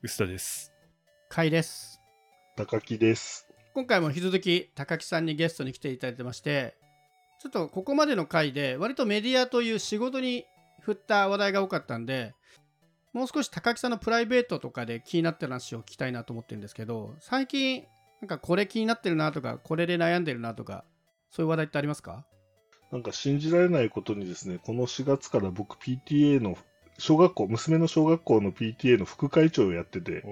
臼田です。甲斐です。高木です。今回も引き続き高木さんにゲストに来ていただいてまして、ちょっとここまでの回で割とメディアという仕事に振った話題が多かったんで、もう少し高木さんのプライベートとかで気になってる話を聞きたいなと思ってるんですけど、最近なんかこれ気になってるなとか、これで悩んでるなとか、そういう話題ってありますか？なんか信じられないことにですね、この4月から僕 PTA の、小学校、娘の小学校の PTA の副会長をやってて、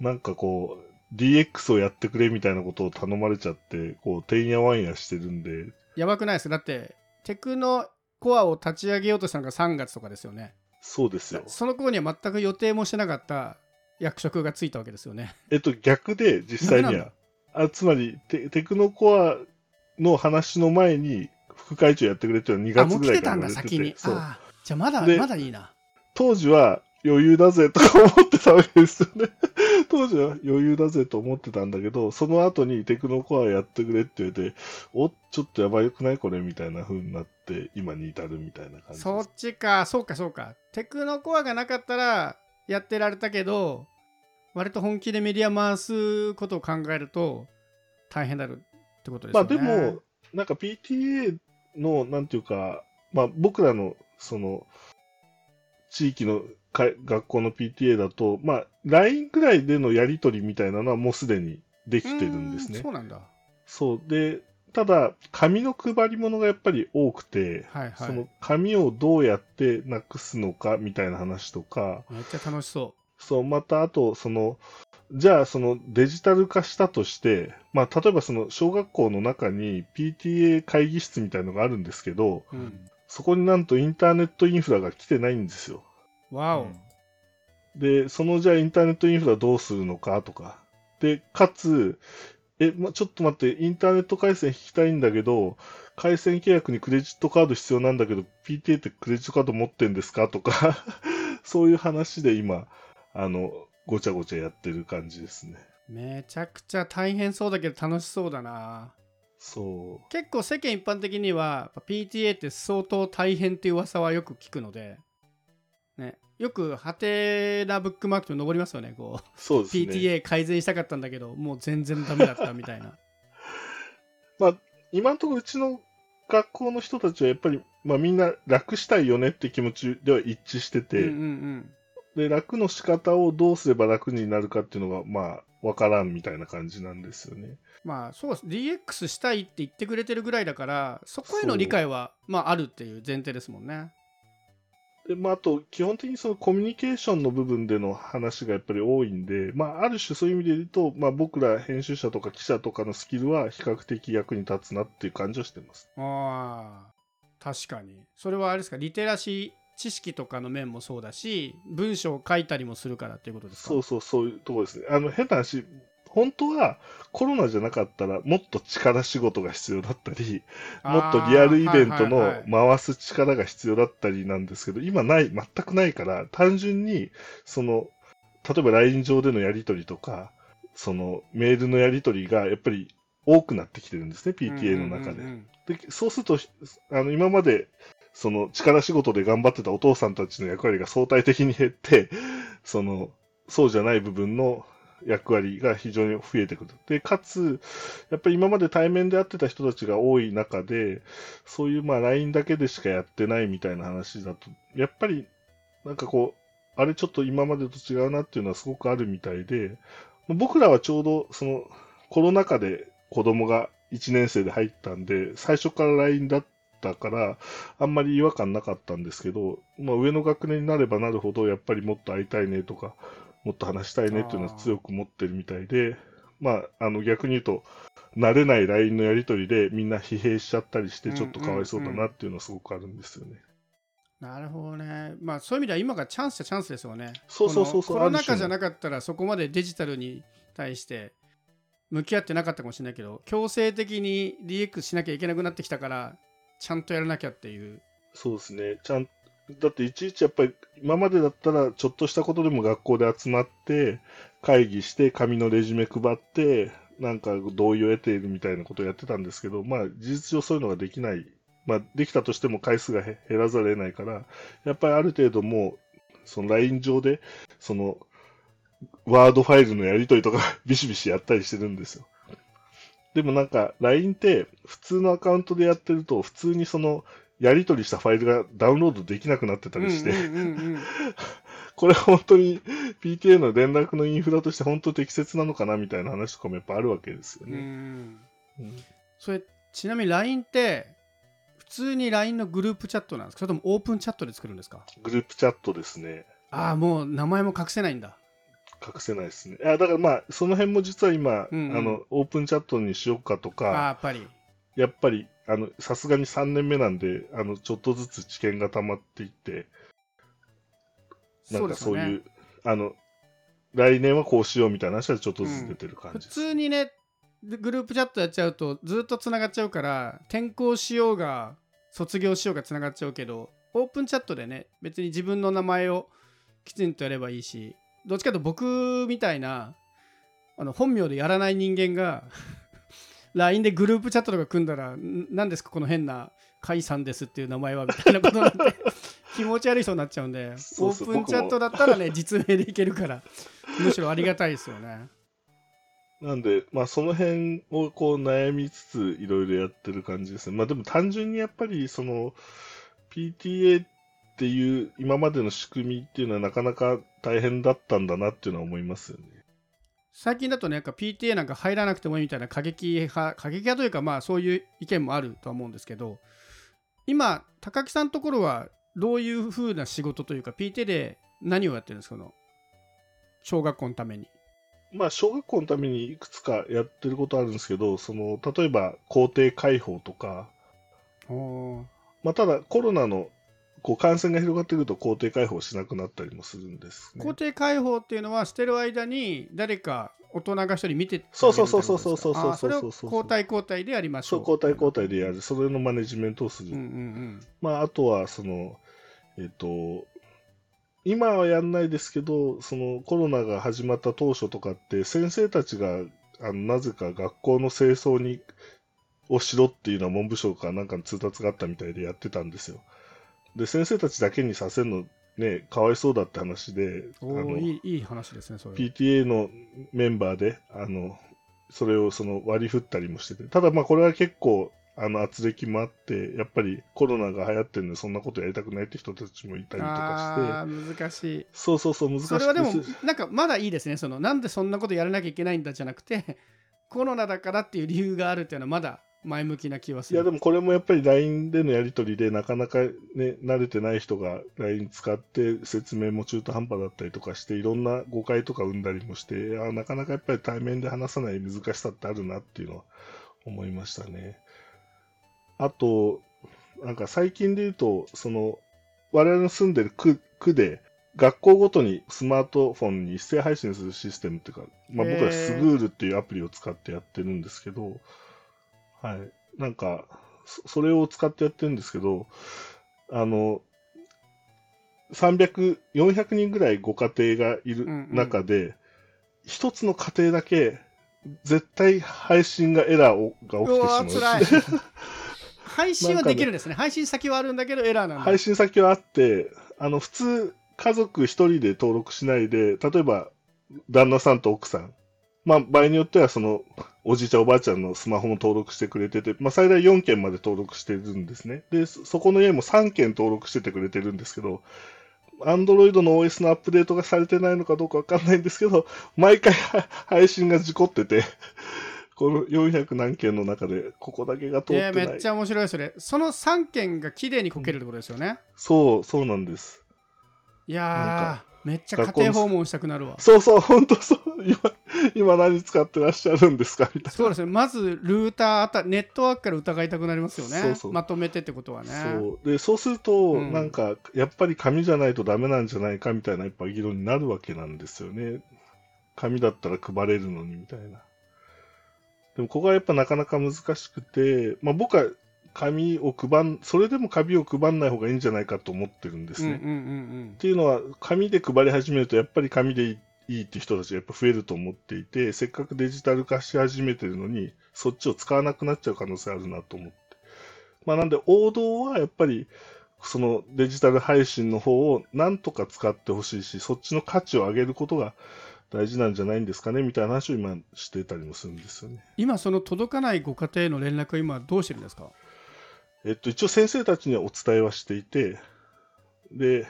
なんかこう、DX をやってくれみたいなことを頼まれちゃって、こう、てんやわんやしてるんで、やばくないですか？だって、テクノコアを立ち上げようとしたのが3月とかですよね。そうですよ。その頃には全く予定もしてなかった役職がついたわけですよね。えっと、逆で、実際には。あつまりテ、テクノコアの話の前に、副会長やってくれっていうのは2あ、もう来てたんだ、月ぐらいから言われて先にて。。そう。じゃあまだ、でまだいいな。当時は余裕だぜとか思ってたわけですよね。当時は余裕だぜと思ってたんだけど、その後にテクノコアやってくれって言われて、おちょっとやばくないこれみたいな風になって、今に至るみたいな感じです。そっちか、そうか、そうか。テクノコアがなかったらやってられたけど、割と本気でメディア回すことを考えると大変だるってことですね。あでも、なんか PTA の、なんていうか、まあ僕らの、その、地域のか学校の PTA だと、まあ LINE ぐらいでのやり取りみたいなのはもうすでにできてるんですねうーそう。なんだ。そう。で、ただ、紙の配り物がやっぱり多くて、はいはい。その紙をどうやってなくすのかみたいな話とか、めっちゃ楽しそそう、またあと、その、じゃあそのデジタル化したとして、まあ例えばその小学校の中に PTA 会議室みたいのがあるんですけど、う。うん。そこになんとインターネットインフラが来てないんですよ。わお。で、そのじゃあインターネットインフラどうするのかとか。で、かつ、え、ま、ちょっと待って、インターネット回線引きたいんだけど、回線契約にクレジットカード必要なんだけど、PTA ってクレジットカード持ってんですかとか、そういう話で今、あの、ごちゃごちゃやってる感じですね。めちゃくちゃ大変そうだけど楽しそうだな。そう。結構世間一般的には PTA って相当大変っていう噂はよく聞くので、ね、よくハテなブックマークと登りますよねこうそうですね。PTA 改善したかったんだけどもう全然ダメだったみたいな まあ、今のところうちの学校の人たちはやっぱり、まあみんな楽したいよねって気持ちでは一致してて、うんうんうんで、楽の仕方をどうすれば楽になるかっていうのが、まあ、わからんみたいな感じなんですよね。まあそうです。DX したいって言ってくれてるぐらいだからそこへの理解はまああるっていう前提ですもんね。で、まあ、あと、基本的にそのコミュニケーションの部分での話がやっぱり多いんで、まあ、ある種そういう意味で言うと、まあ、僕ら編集者とか記者とかのスキルは比較的役に立つなっていう感じはしてます。ああ確かに。それはあれですか？リテラシー知識とかの面もそうだし文章を書いたりもするからっていうことですか？そうそう、そういうところですね。あの、変な話、本当はコロナじゃなかったらもっと力仕事が必要だったり、もっとリアルイベントのはいはい回す力が必要だったりなんですけど、今ない、全くないから、単純に、その、例えば LINE 上でのやり取りとか、そのメールのやり取りがやっぱり多くなってきてるんですね、PTA の中で。うんうんうんでそうすると、あの今までその力仕事で頑張ってたお父さんたちの役割が相対的に減って、そのそうじゃない部分の役割が非常に増えてくる。で、かつ、やっぱり今まで対面で会ってた人たちが多い中で、そういうまあ LINE だけでしかやってないみたいな話だと、やっぱりなんかこう、あれちょっと今までと違うなっていうのはすごくあるみたいで、僕らはちょうどそのコロナ禍で子供が1年生で入ったんで、最初から LINE だったから、あんまり違和感なかったんですけど、まあ、上の学年になればなるほど、やっぱりもっと会いたいねとか、もっと話したいねっていうのは強く持ってるみたいで、まあ、あの逆に言うと、慣れない LINE のやり取りでみんな疲弊しちゃったりして、ちょっとかわいそうだなっていうのはすごくあるんですよね。なるほどね。まあそういう意味では今がチャンスっちゃチャンスですよね。そうそうそうそうこのコロナ禍じゃなかったらそこまでデジタルに対して向き合ってなかったかもしれないけど、強制的に DX しなきゃいけなくなってきたから、ちゃんとやらなきゃっていう。そうですね。ちゃんだっていちいちやっぱり今までだったらちょっとしたことでも学校で集まって会議して紙のレジュメ配ってなんか同意を得ているみたいなことをやってたんですけど、まあ事実上そういうのができない。まあできたとしても回数が減らざるを得ないから、やっぱりある程度もうその LINE 上でそのワードファイルのやり取りとかビシビシやったりしてるんですよ。でもなんか LINE って普通のアカウントでやってると普通にそのやり取りしたファイルがダウンロードできなくなってたりして、これ本当に PTA の連絡のインフラとして本当適切なのかなみたいな話とかもやっぱあるわけですようね。ん。うん。それちなみに LINE って普通に LINE のグループチャットなんですか？それともオープンチャットで作るんですか？グループチャットですね。ああもう名前も隠せないんだ隠せないですね。いやだからまあ、その辺も実は今、うんうんあの、オープンチャットにしようかとああか、やっぱりやっぱり、あの、さすがに3年目なんで、あの、ちょっとずつ知見が溜まっていって、なんかそういう、あの、来年はこうしようみたいな話はちょっとずつ出てる感普じです。通にねでグループチャットやっちゃうとずっとつながっちゃうから転校しようが卒業しようがつながっちゃうけどオープンチャットでね別に自分の名前をきちんとやればいいしどっちかというと僕みたいなあの本名でやらない人間が LINE でグループチャットとか組んだらん何ですかこの変な甲斐さんですっていう名前はみたいなことになって 気持ち悪い人になっちゃうんでオープンチャットだったらね実名でいけるからむしろありがたいですよね。なんで、まあその辺をこう悩みつついろいろやってる感じですね。まあでも単純にやっぱりその PTA っていう今までの仕組みっていうのはなかなか大変だったんだなっていうのは思いますよね。最近だとね、PTA なんか入らなくてもいいみたいな過激派、過激派というか、まあそういう意見もあるとは思うんですけど、今、高木さんのところはどういうふうな仕事というか、PTA で何をやってるんですか、小学校のために。まあ小学校のためにいくつかやってることあるんですけど、その例えば校庭開放とか、まあただコロナのこう感染が広がってくると校庭開放しなくなったりもするんです、ね。校庭開放っていうのは、してる間に誰か大人が一人見てってそうそいうそうそうそうそうあーそれをそうそう交代交代でやりましょ。そうう交代交代でやる、それのマネジメントをする。うんうんまあ、あとは、その、えっ、と、今はやんないですけど、そのコロナが始まった当初とかって、先生たちが、あのなぜか学校の清掃に、をしろっていうのは文部省からなんかの通達があったみたいでやってたんですよ。で、先生たちだけにさせるの、ね、かわいそうだって話で、あのーいいいい話ですね、それ。PTA のメンバーで、あの、それをその割り振ったりもしてて、ただまあこれは結構、あの、圧力もあって、やっぱりコロナが流行ってるんで、そんなことやりたくないって人たちもいたりとかして、ああ、難しい。そうそうそう、難しいそれはでもなんかまだいいですねそのなんでそんなことやらなきゃいけないんだじゃなくてコロナだからっていう理由があるっていうのはまだ前向きな気はするいやでもこれもやっぱり LINE でのやり取りでなかなかね、慣れてない人が LINE 使って説明も中途半端だったりとかして、いろんな誤解とか生んだりもして、いやなかなかやっぱり対面で話さない難しさってあるなっていうのは思いましたね。あと、なんか最近で言うと、その、我々の住んでる区区で、学校ごとにスマートフォンに一斉配信するシステムっていうか、まあ、僕はスグールっていうアプリを使ってやってるんですけど、はい。なんか、そそれを使ってやってるんですけど、あの、300、400人ぐらいご家庭がいるうんうん中で、一、つの家庭だけ、絶対配信がエラーをが起きてしまう。ー辛い 配信はできるんですね配信先はあるんだけどエラーなんだ配信先はあって、あの、普通、家族一人で登録しないで、例えば、旦那さんと奥さん、まあ、場合によっては、その、おじいちゃん、おばあちゃんのスマホも登録してくれてて、まあ、最大4件まで登録してるんですね。で、そそこの家も3件登録しててくれてるんですけど、アンドロイドの OS のアップデートがされてないのかどうかわかんないんですけど、毎回は 配信が事故ってて、この400何件の中で、ここだけが通っいてない。やめっちゃ面白いそれその3件が綺麗にこけるってことですよね、そう、そうなんです。いやめっちゃ家庭訪問したくなるわそうそう、本当そう。今、今何使ってらっしゃるんですか？みたいそうですねまずルーターあたネットワークから疑いたくなりますよねそうそうまとめてってことはねな。そう。で、そうすると、うんなんか、やっぱり紙じゃないとダメなんじゃないかみたいな、やっぱ議論になるわけなんですよね。紙だったら配れるのにみたいな。でも、ここはやっぱなかなか難しくて、まあ僕は紙を配ん、それでも紙を配んない方がいいんじゃないかと思ってるんですね。うんうんうんっていうのは、紙で配り始めると、やっぱり紙でいいっていう人たちがやっぱ増えると思っていて、せっかくデジタル化し始めてるのに、そっちを使わなくなっちゃう可能性あるなと思って。まあなんで、王道はやっぱり、そのデジタル配信の方をなんとか使ってほしいし、そっちの価値を上げることが大事なんじゃないんですかねみたいな話を今してたりもするんですよね。今その届かないご家庭への連絡は今どうしてるんですか？えっと、一応先生たちにはお伝えはしていて、で、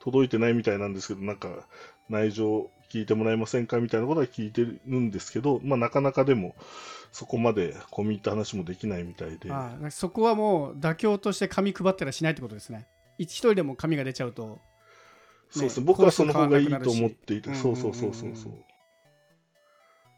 届いてないみたいなんですけど、なんか内情聞いてもらえませんかみたいなことは聞いてるんですけど、まあなかなかでもそこまで込み入った話もできないみたいで。ああそこはもう妥協として紙配ったらしないってことですね。一人でも紙が出ちゃうと。そうですね、僕はその方がいいと思っていて、そうそうそうそうそう。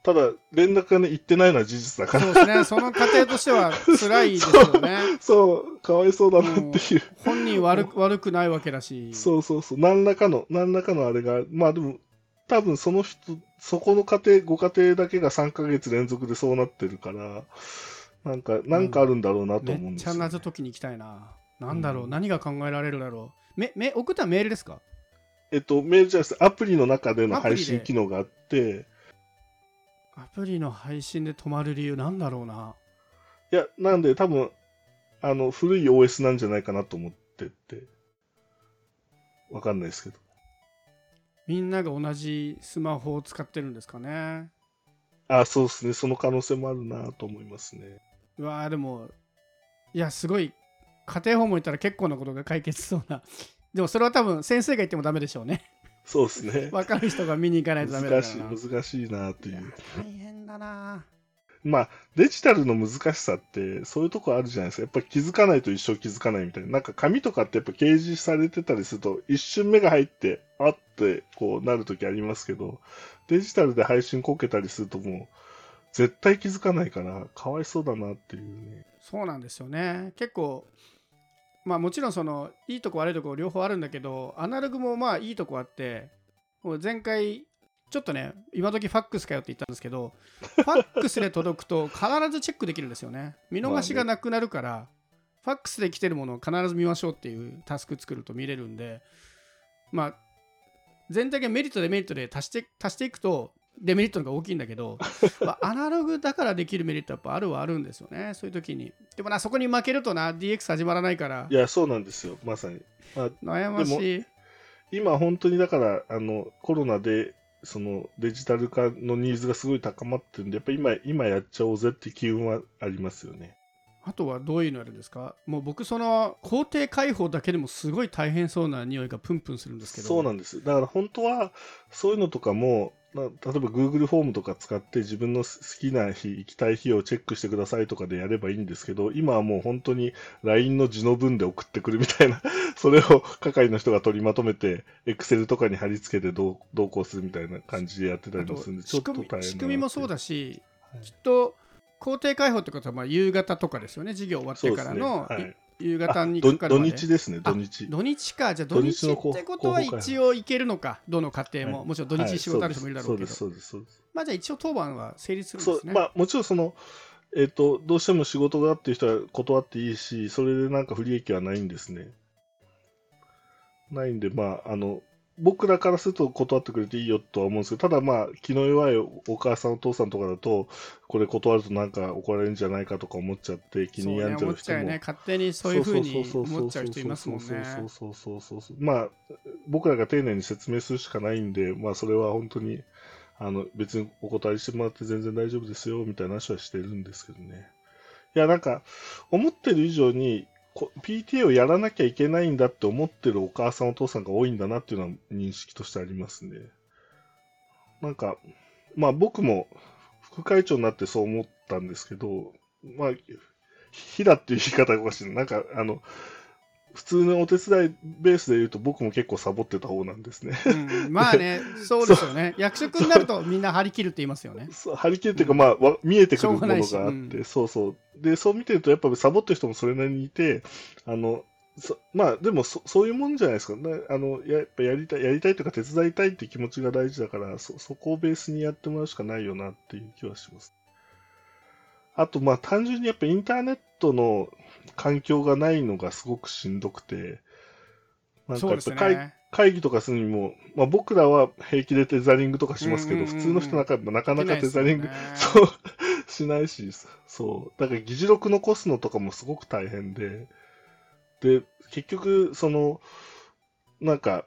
ただ、連絡がね、行ってないのは事実だから。そうですね、その過程としては辛いですよね。そう、かわいそうだなっていう。本人悪く 悪くないわけだし。そうそうそう、何らかの、何らかのあれが、まあでも、多分その人、そこの家庭、ご家庭だけが3ヶ月連続でそうなってるから、なんか、なんかあるんだろうなと思うんですよ、めっちゃ謎解きに行きたいな。なんだろう、うん、何が考えられるだろう。め、め、送ったメールですか？えっと、メールじゃなくて、アプリの中での配信機能があって、アプリの配信で止まる理由なんだろうな。いや、なんで多分、あの、古い OS なんじゃないかなと思ってて、わかんないですけど。みんなが同じスマホを使ってるんですかね。あ、そうですね。その可能性もあるなと思いますね。うわーでも、いや、すごい、家庭訪問行ったら結構なことが解決しそうな。でもそれは多分先生が言ってもダメでしょうね。そうですね。分かる人が見に行かないとダメだから難しい、難しいなっていう。大変だなまあ、デジタルの難しさって、そういうとこあるじゃないですか。やっぱ気づかないと一生気づかないみたいな。なんか紙とかってやっぱ掲示されてたりすると、一瞬目が入って、あってこうなるときありますけど、デジタルで配信こけたりするともう、絶対気づかないから、かわいそうだなっていうね。そうなんですよね。結構、まあもちろんそのいいとこ悪いとこ両方あるんだけどアナログもまあいいとこあってもう前回ちょっとね今時ファックスかよって言ったんですけど ファックスで届くと必ずチェックできるんですよね。見逃しがなくなるから、ファックスで来てるものを必ず見ましょうっていうタスク作ると見れるんでまあ全体がメリットデメリットで足して足していくとデメリットの方が大きいんだけど、まあ、アナログだからできるメリットやっぱあるはあるんですよね。そういう時に。でもなそこに負けるとな DX 始まらないから。いや、そうなんですよ、まさに。まあ、悩ましい。今本当にだから、あの、コロナで、そのデジタル化のニーズがすごい高まってるんで、やっぱ今、今やっちゃおうぜって機運はありますよね。あとはどういうのあるんですか？もう僕その工程開放だけでもすごい大変そうな匂いがプンプンするんですけど。そうなんです。だから本当は、そういうのとかも、例えば Google フォームとか使って自分の好きな日、行きたい日をチェックしてくださいとかでやればいいんですけど、今はもう本当に LINE の字の文で送ってくるみたいな、それを係の人が取りまとめて、Excel とかに貼り付けてどう同行するみたいな感じでやってたりもするんで、ちょっと大変仕組みもそうだし、はい。きっと工程開放ってことはまあ夕方とかですよね。授業終わってからの、ね。はい夕方にど土かかるまで？日ですね、あ土日。土日か。じゃあ土日ってことは一応行けるのか？どの家庭も、はい。もちろん土日仕事ある人もいるだろうけど、そうです、そうです、そうです。まあじゃあ一応当番は成立するんですね。まあもちろんその、えっ、と、どうしても仕事がっていう人は断っていいし、それでなんか不利益はないんですね。ないんで、まあ、あの、僕らからすると断ってくれていいよとは思うんですけど、ただまあ、気の弱いお母さん、お父さんとかだと、これ断るとなんか怒られるんじゃないかとか思っちゃって、気に病んじゃう人もそうね勝手にそういうふうに思っちゃう人いますもんねそうそうそうそうそう。まあ、僕らが丁寧に説明するしかないんで、まあ、それは本当に、あの、別にお断りしてもらって全然大丈夫ですよ、みたいな話はしてるんですけどね。いや、なんか、思ってる以上に、こ PTA をやらなきゃいけないんだって思ってるお母さんお父さんが多いんだなっていうのは認識としてありますね。なんか、まあ僕も副会長になってそう思ったんですけど、まあ、ひだっていう言い方がおかしいな。なんか、あの、普通のお手伝いベースで言うと僕も結構サボってた方なんですね。うんまあねそうですよね役職になるとみんな張り切るって言いますよねそう張り切るっていうか、まあ、わ見えてくるものがあって、うんそうそう。で、そう見てると、やっぱサボってる人もそれなりにいて、あの、そまあ、でもそ、そういうもんじゃないですか。ね、あの、ややっぱやりたい、やりたいとか手伝いたいっていう気持ちが大事だから、そ、そこをベースにやってもらうしかないよなっていう気はします。あと、まあ、単純にやっぱインターネットの環境がないのがすごくしんどくて、なんかやっぱ会,、ね。会議とかするにも、まあ、僕らは平気でテザリングとかしますけど、普通の人なんかなかなかテザリング、できないですそう、しないし、そう。だから議事録残すのとかもすごく大変で、で、結局、その、なんか、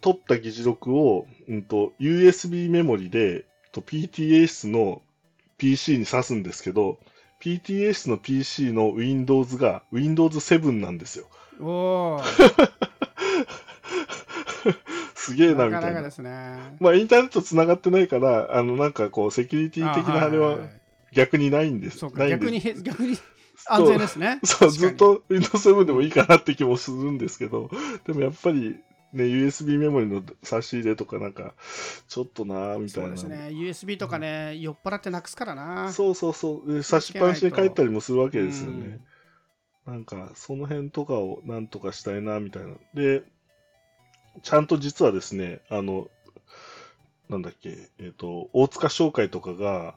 取った議事録を、うんと、USB メモリで、と PTA 室の PC に挿すんですけど、PTA 室の PC の Windows が Windows 7なんですよ。おお。すげえな、なかなかみたいな。ですね。まあ、インターネット繋がってないから、あの、なんかこう、セキュリティ的なあれはいいい逆にないんです。そうか、ないんです逆に、逆に 安全ですね。そう、ずっ。と Windows 7でもいいかなって気もするんですけど、でもやっぱりね、USB メモリの差し入れとかなんか、ちょっとなーみたそいうな。ですね。USB とかね、酔っ払ってなくすからな。そうそうそう。で差しっぱなしに帰ったりもするわけですよね。なんか、その辺とかをなんとかしたいな、みたいな。で、ちゃんと実はですね、あの、なんだっけ、えっ、と、大塚商会とかが、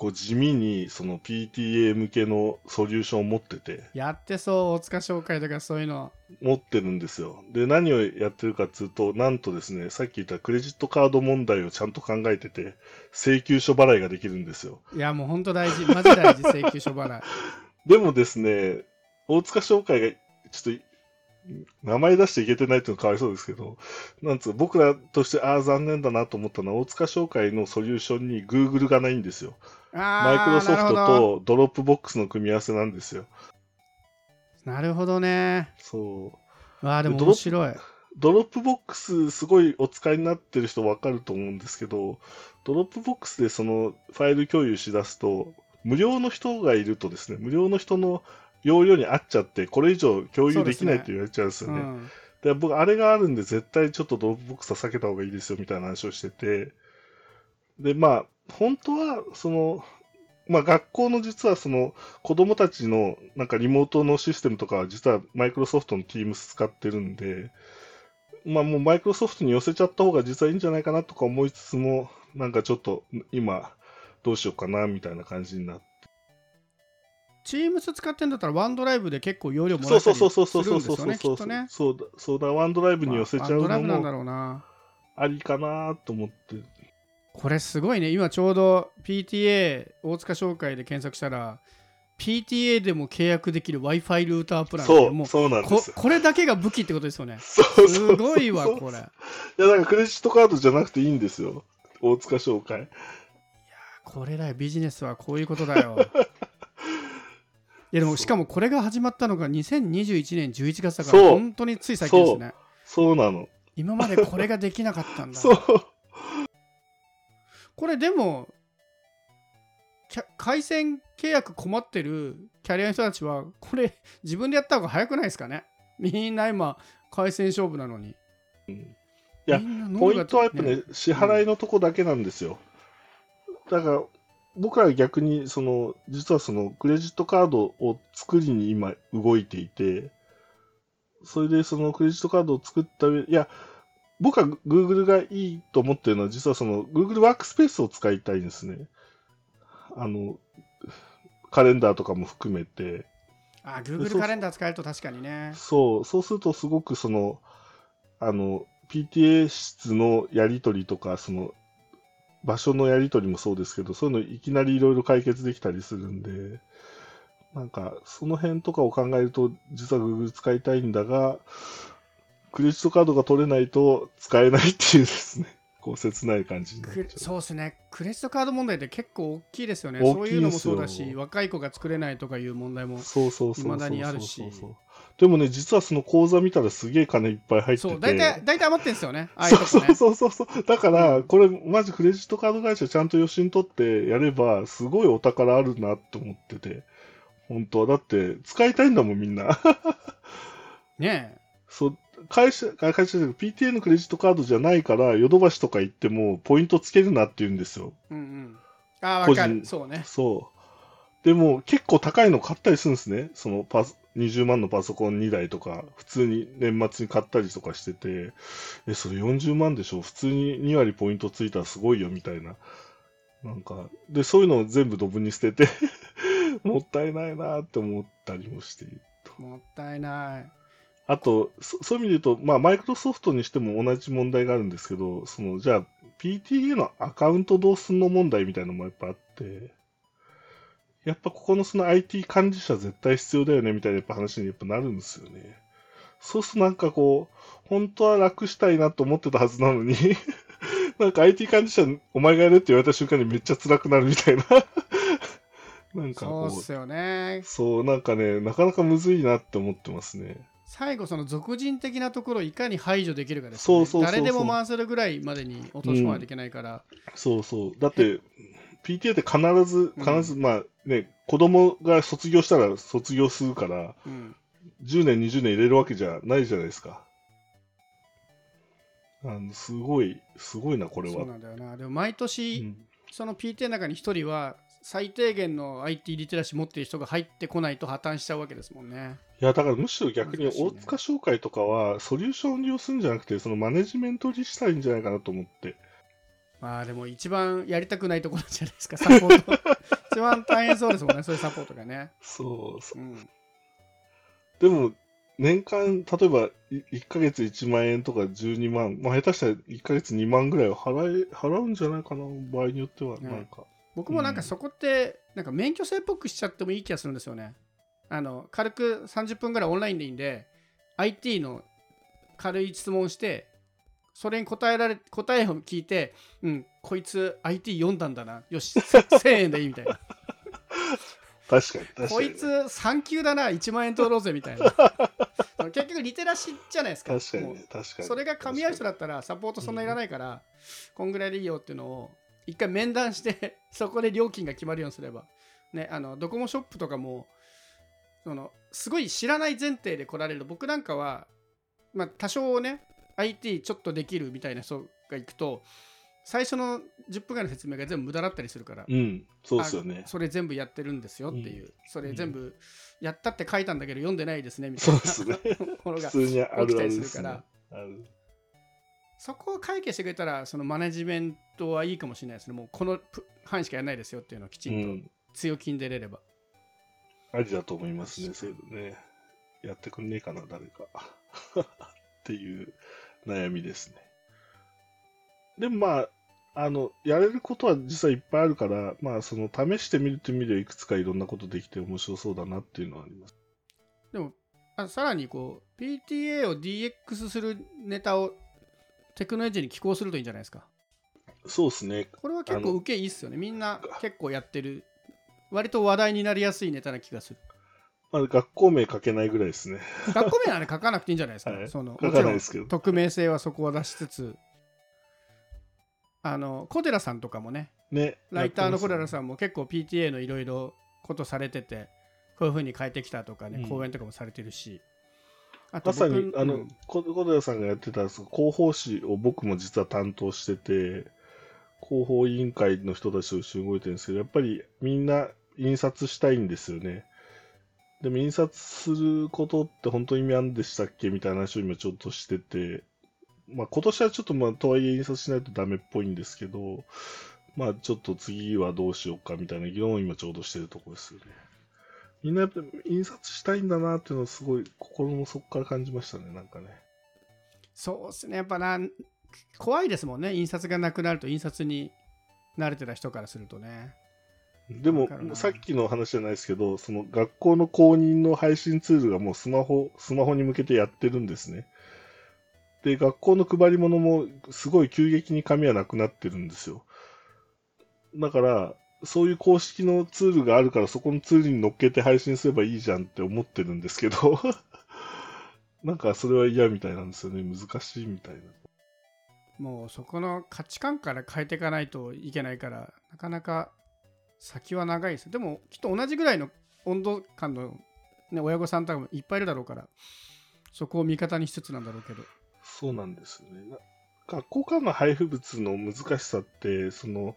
こう地味にその PTA 向けのソリューションを持ってて、やってそう、大塚紹介とかそういうの。持ってるんですよ。で、何をやってるかっていうと、なんとですね、さっき言ったクレジットカード問題をちゃんと考えてて、請求書払いができるんですよ。いや、もう本当大事。マジ大事、請求書払い。でもですね、大塚商会が、ちょっと、名前出していけてないっていうのはかわいそうですけど、なんつう、僕らとして、ああ、残念だなと思ったのは、大塚商会のソリューションに Google がないんですよ。マイクロソフト。と Dropbox の組み合わせなんですよ。なるほどね。そう。わあ、でも面白い。 Dropbox すごいお使いになってる人わかると思うんですけど、Dropbox でそのファイル共有しだすと、無料の人がいるとですね、無料の人の容量に合っちゃって、これ以上共有できないって言われちゃうんですよね。うん。で僕、あれがあるんで、絶対ちょっと Dropbox は避けた方がいいですよみたいな話をしてて、で、まあ、本当は、その、まあ、学校の実はその子供たちのなんかリモートのシステムとかは実はマイクロソフトの Teams 使ってるんで、まあもうマイクロソフトに寄せちゃった方が実はいいんじゃないかなとか思いつつも、なんかちょっと今どうしようかなみたいな感じになって。Teams 使ってんだったら、ワンドライブで結構容量もらえたりそうそうそうすそうそうるんですよね、きそうそうそうっとね。そうだ、そうだ、ワンドライブに寄せちゃうのも。ありかなと思って。これすごいね。今ちょうど PTA 大塚商会で検索したら、PTA でも契約できる Wi-Fi ルータープランそう、もうそうなんでこす。これだけが武器ってことですよね。そうすごいわ、これ。いや、だからクレジットカードじゃなくていいんですよ。大塚商会。これだよ、ビジネスはこういうことだよ。いやでもしかもこれが始まったのが2021年11月だから本当につい最近ですね。そうなの。今までこれができなかったんだ。そう。これでも回線契約困ってるキャリアの人たちはこれ自分でやった方が早くないですかね？みんな今回線勝負なのに。いやポイントはやっぱね、支払いのとこだけなんですよ。だから、僕らは逆に、その、実はその、クレジットカードを作りに今動いていて、それでそのクレジットカードを作った上、いや、僕は Google がいいと思ってるのは、実はその Google ワークスペースを使いたいんですね。あの、カレンダーとかも含めて、あ、Google カレンダー使えると確かにね。そう、そうするとすごくその、あの、PTA 室のやり取りとか、その、場所のやり取りもそうですけど、そういうのいきなりいろいろ解決できたりするんで、なんか、その辺とかを考えると、実は Google 使いたいんだが、クレジットカードが取れないと使えないっていうですね、こう切ない感じになっちゃクレそうですね。クレジットカード問題って結構大きいですよね。そういうのもそうだし、若い子が作れないとかいう問題もう。。そうそうそうそうそう。未だにあるしでもね、実はその口座見たらすげえ金いっぱい入ってて。そう、大体、大体余ってんですよね。ああいうとこそうね。そうそうそう。だから、これ、マジクレジットカード会社ちゃんと予診取ってやれば、すごいお宝あるなって思ってて。本当は。だって、使いたいんだもん、みんな。ねえ。そう、会社、あ会社で PTA のクレジットカードじゃないから、ヨドバシとか行っても、ポイントつけるなって言うんですよ。うんうん。ああ、わかる。そうね。そう。でも、結構高いの買ったりするんですね。そのパス、20万のパソコン2台とか、普通に年末に買ったりとかしてて、え、それ40万でしょ？普通に2割ポイントついたらすごいよ、みたいな。なんか、で、そういうのを全部ドブに捨てて、もったいないなって思ったりもしていると。もったいない。あと、そそういう意味で言うと、まあ、マイクロソフトにしても同じ問題があるんですけど、その、じゃあ、PTA のアカウントどうすんの問題みたいなのもやっぱあって、やっぱここのその IT 管理者絶対必要だよねみたいなやっぱ話にやっぱなるんですよね。そうするとなんかこう、本当は楽したいなと思ってたはずなのに、なんか IT 管理者、お前がやれって言われた瞬間にめっちゃ辛くなるみたいな。なんかこう、そうっすよね。そう、なんかね、なかなかむずいなって思ってますね。最後その俗人的なところをいかに排除できるかですよね。そうそう誰でも回せるぐらいまでに落とし込まないといけないから。そうそう。だって、PTA って必ず、必ず、まあね、子供が卒業したら卒業するから、うん。10年、20年入れるわけじゃないじゃないですか。あのすごい、すごいな、これは。そうなんだよな。でも毎年、うんその PTA の中に1人は最低限の IT リテラシー持っている人が入ってこないと破綻しちゃうわけですもんね。いや、だからむしろ逆に大塚商会とかは、ソリューションを利用するんじゃなくて、そのマネジメントを利したらいいんじゃないかなと思って。まあでも一番やりたくないところじゃないですか、サポート。一番大変そうですもんね、そういうサポートがね。そうそううん。でも、年間、例えばい1ヶ月1万円とか12万、まあ、下手したら1ヶ月2万ぐらいは払え払うんじゃないかな、場合によっては。ねなんか、僕もなんかそこって、なんか免許制っぽくしちゃってもいい気がするんですよね。あの、軽く30分ぐらいオンラインでいいんで、IT の軽い質問して、それに答えられ、答えを聞いて、うん、こいつ IT 読んだんだな。よし、1000円でいいみたいな。確かに、確かに。こいつ3級だな、1万円取ろうぜみたいな。結局リテラシーじゃないですか。確かにね、確かに。それが噛み合う人だったらサポートそんないらないから、こんぐらいでいいよっていうのを一回面談して そこで料金が決まるようにすればねあのドコモショップとかもそのすごい知らない前提で来られる僕なんかはまあ多少ね IT ちょっとできるみたいな人が行くと最初の10分ぐらいの説明が全部無駄だったりするから、うん、そうですよねあ。それ全部やってるんですよっていう、うそれ全部やったって書いたんだけど読んでないですねみたいな。ものが起きたりす。るからそこを解決してくれたらそのマネジメントはいいかもしれないですねもうこのプ範囲しかやらないですよっていうのをきちうんん、と強気に出れれば、ありだと思いますね、そういうのね。やってくんねえかな、誰か。っていう悩みですね。でもまあ、あの、やれることは実はいっぱいあるから、まあ、その、試してみるという意味ではいくつかいろんなことできて面白そうだなっていうのはあります。でもあさらにこう PTA を DX するネタをテクノエッジに寄稿するといいんじゃないですかそうですね。これは結構受けいいっすよねみんな結構やってる割と話題になりやすいネタな気がするまあ、学校名書けないぐらいですね。学校名はね書かなくていいんじゃないですか、はいその書かないですけど。匿名性はそこは出しつつあの小寺さんとかもねね。ライターの小寺ん。さんも結構 PTA のいろいろことされててこういうふうに変えてきたとかね、うん講演とかもされてるしあまさに、あの小寺さんがやってたその広報誌を僕も実は担当してて、広報委員会の人たちと一緒に動いてるんですけど、やっぱりみんな印刷したいんですよね。でも印刷することって本当に意味あるんでしたっけみたいな話を今ちょっとしてて、まあ今年はちょっとまあとはいえ印刷しないとダメっぽいんですけど、まあちょっと次はどうしようかみたいな議論を今ちょうどしてるところですよね。みんなやっぱ印刷したいんだなっていうのをすごい心の底から感じましたね、なんかね。そうですねやっぱな怖いですもんね印刷がなくなると印刷に慣れてた人からするとねでもさっきの話じゃないですけど、その学校の公認の配信ツールがもうスマホ、スマホに向けてやってるんですね。で、学校の配り物もすごい急激に紙はなくなってるんですよ。だから、そういう公式のツールがあるから、そこのツールに乗っけて配信すればいいじゃんって思ってるんですけど、なんかそれは嫌みたいなんですよね。難しいみたいな。もうそこの価値観から変えていかないといけないからなかなか先は長いですでもきっと同じぐらいの温度感の、ね、親御さんとかもいっぱいいるだろうからそこを味方にしつつなんだろうけどそうなんですよね。な学校からの配布物の難しさって、その、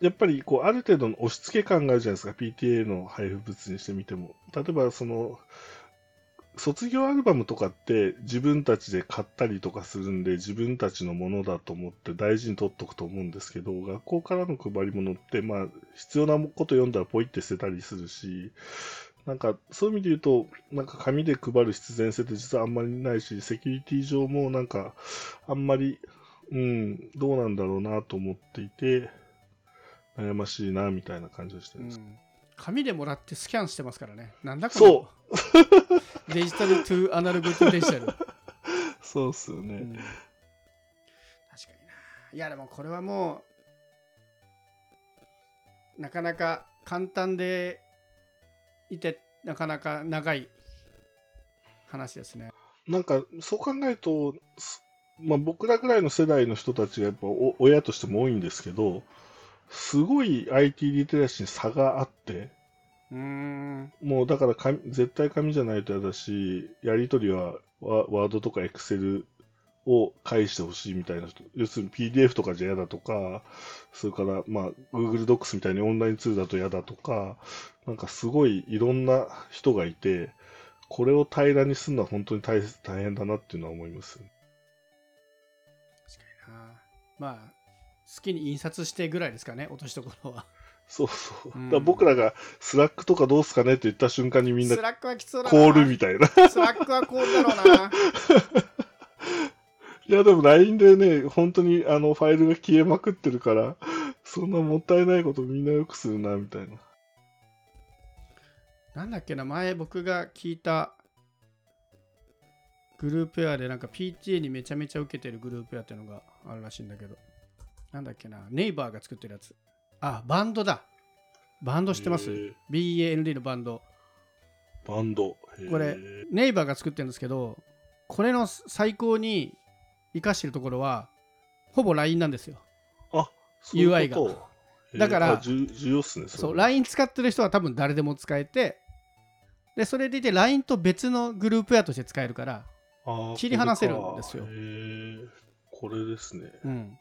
やっぱりこうある程度の押し付け感があるじゃないですか、PTA の配布物にしてみても。例えば、その、卒業アルバムとかって自分たちで買ったりとかするんで、自分たちのものだと思って大事に取っとくと思うんですけど、学校からの配り物って、まあ、必要なこと読んだらポイって捨てたりするし、なんか、そういう意味で言うと、なんか紙で配る必然性って実はあんまりないし、セキュリティ上もなんか、あんまり、うん、どうなんだろうなと思っていて、悩ましいな、みたいな感じがしてるんです。うん。紙でもらってスキャンしてますからね。なんだこのそ デジタルトゥアナログトゥデジタル。そうっすよね。うん。確かにな。いやでもこれはもうなかなか簡単でいてなかなか長い話ですね。なんか、そう考えると、すまあ、僕らぐらいの世代の人たちがやっぱお親としても多いんですけど、すごい IT リテラシーに差があって、うーんもうだから紙絶対紙じゃないと嫌だし、やり取りはワワードとかエクセルを返してほしいみたいな人、要するに PDF とかじゃ嫌だとか、それからまあ Google Docs みたいにオンラインツールだと嫌だとか、なんかすごいいろんな人がいて、これを平らにするのは本当に大大変だなっていうのは思います。確かになまあ好きに印刷してぐらいですかね落としどころは。そうそう。うん。ら僕らが Slack とかどうすかねって言った瞬間にみんな Slack はきつそうだな。コールみたいな。スラックはコールだろうな。いやでも LINE でね、本当にあのファイルが消えまくってるから、そんなもったいないことみんなよくするな、みたいな。なんだっけな前僕が聞いたグループウェアでなんか PTA にめちゃめちゃ受けてるグループウェアっていうのがあるらしいんだけどなんだっけなネイバーが作ってるやつ。あバンドだ。バンド知ってます ?BAND のバンド。バンド。これネイバーが作ってるんですけどこれの最高に活かしてるところはほぼ LINE なんですよ。そういう UI が。だからあ重重要っすね。そうれ LINE 使ってる人は多分誰でも使えてでそれでいて LINE と別のグループウェアとして使えるから切り離せるんですよ。これですね。うん、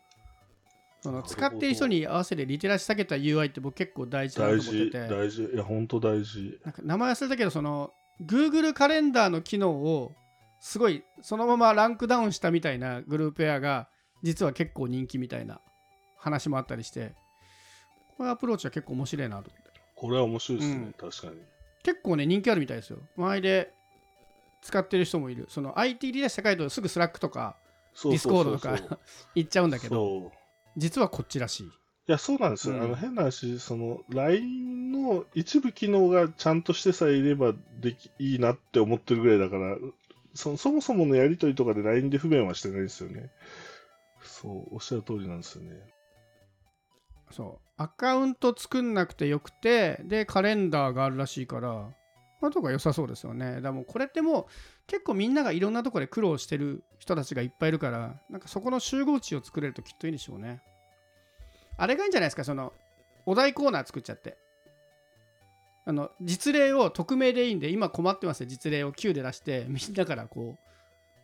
その使っている人に合わせてリテラシー下げた UI って僕結構大事だなと大事、思ってて。大事。いや、本当大事。なんか名前忘れたけどその Google カレンダーの機能をすごいそのままランクダウンしたみたいなグループウェアが実は結構人気みたいな話もあったりして。このアプローチは結構面白いなと思って。これは面白いですね、うん。確かに。結構ね人気あるみたいですよ。周りで使ってる人もいる。その IT リテラシー高いとすぐ Slack とかDiscord とか 行っちゃうんだけど実はこっちらしいいや、そうなんですよ。うんあの変な話、その LINE の一部機能がちゃんとしてさえいればできいいなって思ってるぐらいだから、そそもそものやりとりとかで LINE で不便はしてないですよね。そう、おっしゃる通りなんですよね。そうアカウント作んなくてよくてでカレンダーがあるらしいからまあとか良さそうですよね。だもうこれってもう結構みんながいろんなところで苦労してる人たちがいっぱいいるからなんかそこの集合値を作れるときっといいでしょうね。あれがいいんじゃないですか？そのお題コーナー作っちゃって。あの実例を匿名でいいんで今困ってますよ。実例を Q で出してみんなからこう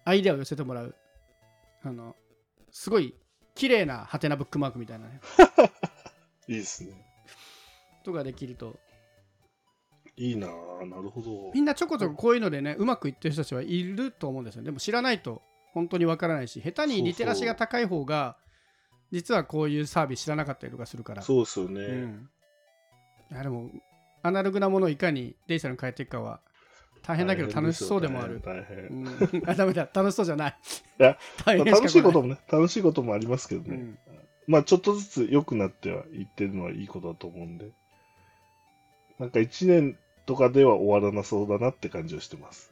アイデアを寄せてもらう。あのすごい綺麗なハテナブックマークみたいなね。いいですね。とかできるといいなぁ、なるほど。みんなちょこちょここういうのでねうまくいってる人たちはいると思うんですよ。でも知らないと本当にわからないし下手にリテラシーが高い方が実はこういうサービス知らなかったりとかするから。そうですよね。うん、いやでもアナログなものをいかにデジタルに変えていくかは大変だけど楽しそうでもある、大変。うん、あダメだ。楽しそうじゃない。いや楽しいことも、もね、楽しいこともありますけどね。うん。まあちょっとずつ良くなってはいってるのはいいことだと思うんで。なんか1年とかでは終わらなそうだなって感じはしてます。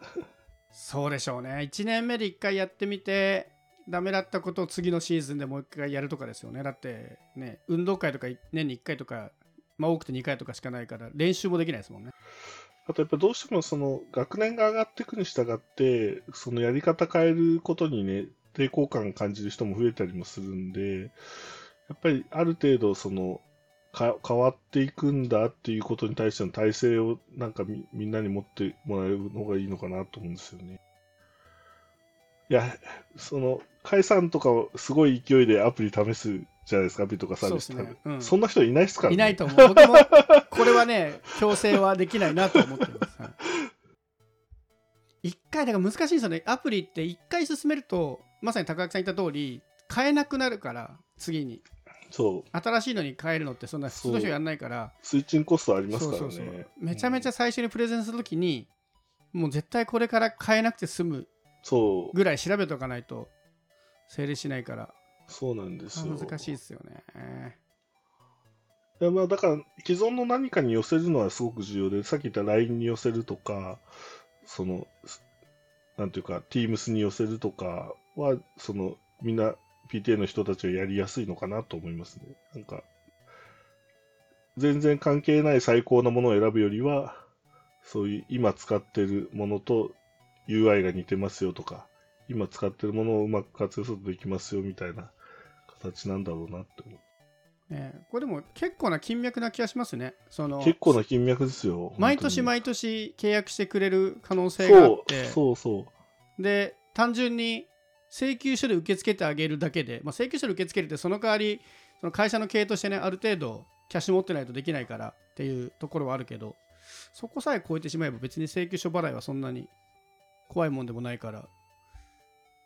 そうでしょうね。1年目で1回やってみてダメだったことを次のシーズンでもう1回やるとかですよね。だってね運動会とか年に1回とかまあ多くて2回とかしかないから練習もできないですもんね。あとやっぱどうしてもその学年が上がっていくに従って、そのやり方変えることにね、抵抗感感じる人も増えたりもするんで、やっぱりある程度その、か変わっていくんだっていうことに対しての体制をなんかみみんなに持ってもらえるのがいいのかなと思うんですよね。いや、その、解散とかをすごい勢いでアプリ試すじゃないですか、アプリとかサービスね。うん。そんな人いないですからね。いないと思う。僕も これはね強制はできないなと思ってます、はい。一回だから難しいんですよね。アプリって一回進めるとまさに高木さん言った通り変えなくなるから次にそう。新しいのに変えるのってそんな普通の人やんないからスイッチングコストありますからね。そうそうそうめちゃめちゃ最初にプレゼンするときに、もう絶対これから変えなくて済むそう、ぐらい調べておかないと成立しないからそうなんですよ。難しいですよねいやまあだから、既存の何かに寄せるのはすごく重要で、さっき言った LINE に寄せるとか、その、すなんていうか、Teams に寄せるとか、は、その、みんな PTA の人たちはやりやすいのかなと思いますね。なんか、全然関係ない最高なものを選ぶよりは、そういう今使ってるものと UI が似てますよとか、今使ってるものをうまく活用するとできますよみたいな形なんだろうなって思う。ね、これでも結構な金脈な気がしますね。その結構な金脈ですよ。毎年本毎年契約してくれる可能性があって、そうそうそう。で、単純に請求書で受け付けてあげるだけで、まあ、請求書で受け付けるってその代わり、その会社の経営としてね、ある程度キャッシュ持ってないとできないからっていうところはあるけど、そこさえ超えてしまえば別に請求書払いはそんなに怖いもんでもないから、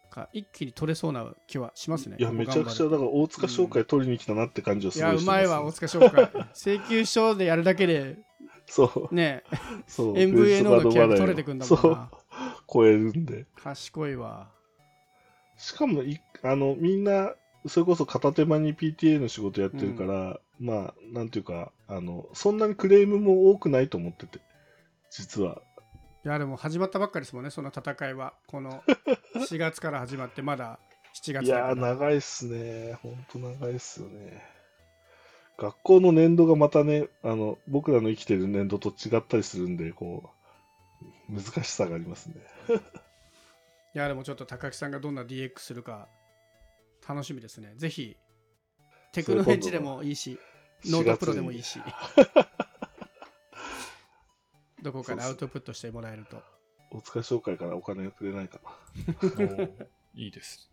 か一気に取れそうな気はしますね。いや、めちゃくちゃ、だから大塚商会取りに来たなって感じはすいや、ごいうしてまいわ、大塚商会。請求書でやるだけで、そう、ね、そう。MVNO の契約取れてくんだもんそうな。、超えるんで。賢いわ。しかもい、あの、みんな、それこそ片手間に PTA の仕事やってるから、まあ、なんていうか、あの、そんなにクレームも多くないと思ってて、実は。いやでも始まったばっかりですもんね、その戦いは。この 4月から始まって、まだ7月いや。長いっすね。ほんと長いっすよね。学校の年度がまたね、あの、僕らの生きてる年度と違ったりするんで、こう、難しさがありますね。いやでもちょっと高木さんがどんな DX するか楽しみですね。ぜひ、テクノエッジでもいいし、ノートプロでもいいし、どこかでアウトプットしてもらえると。お疲れ紹介からお金をくれないかな。いいです。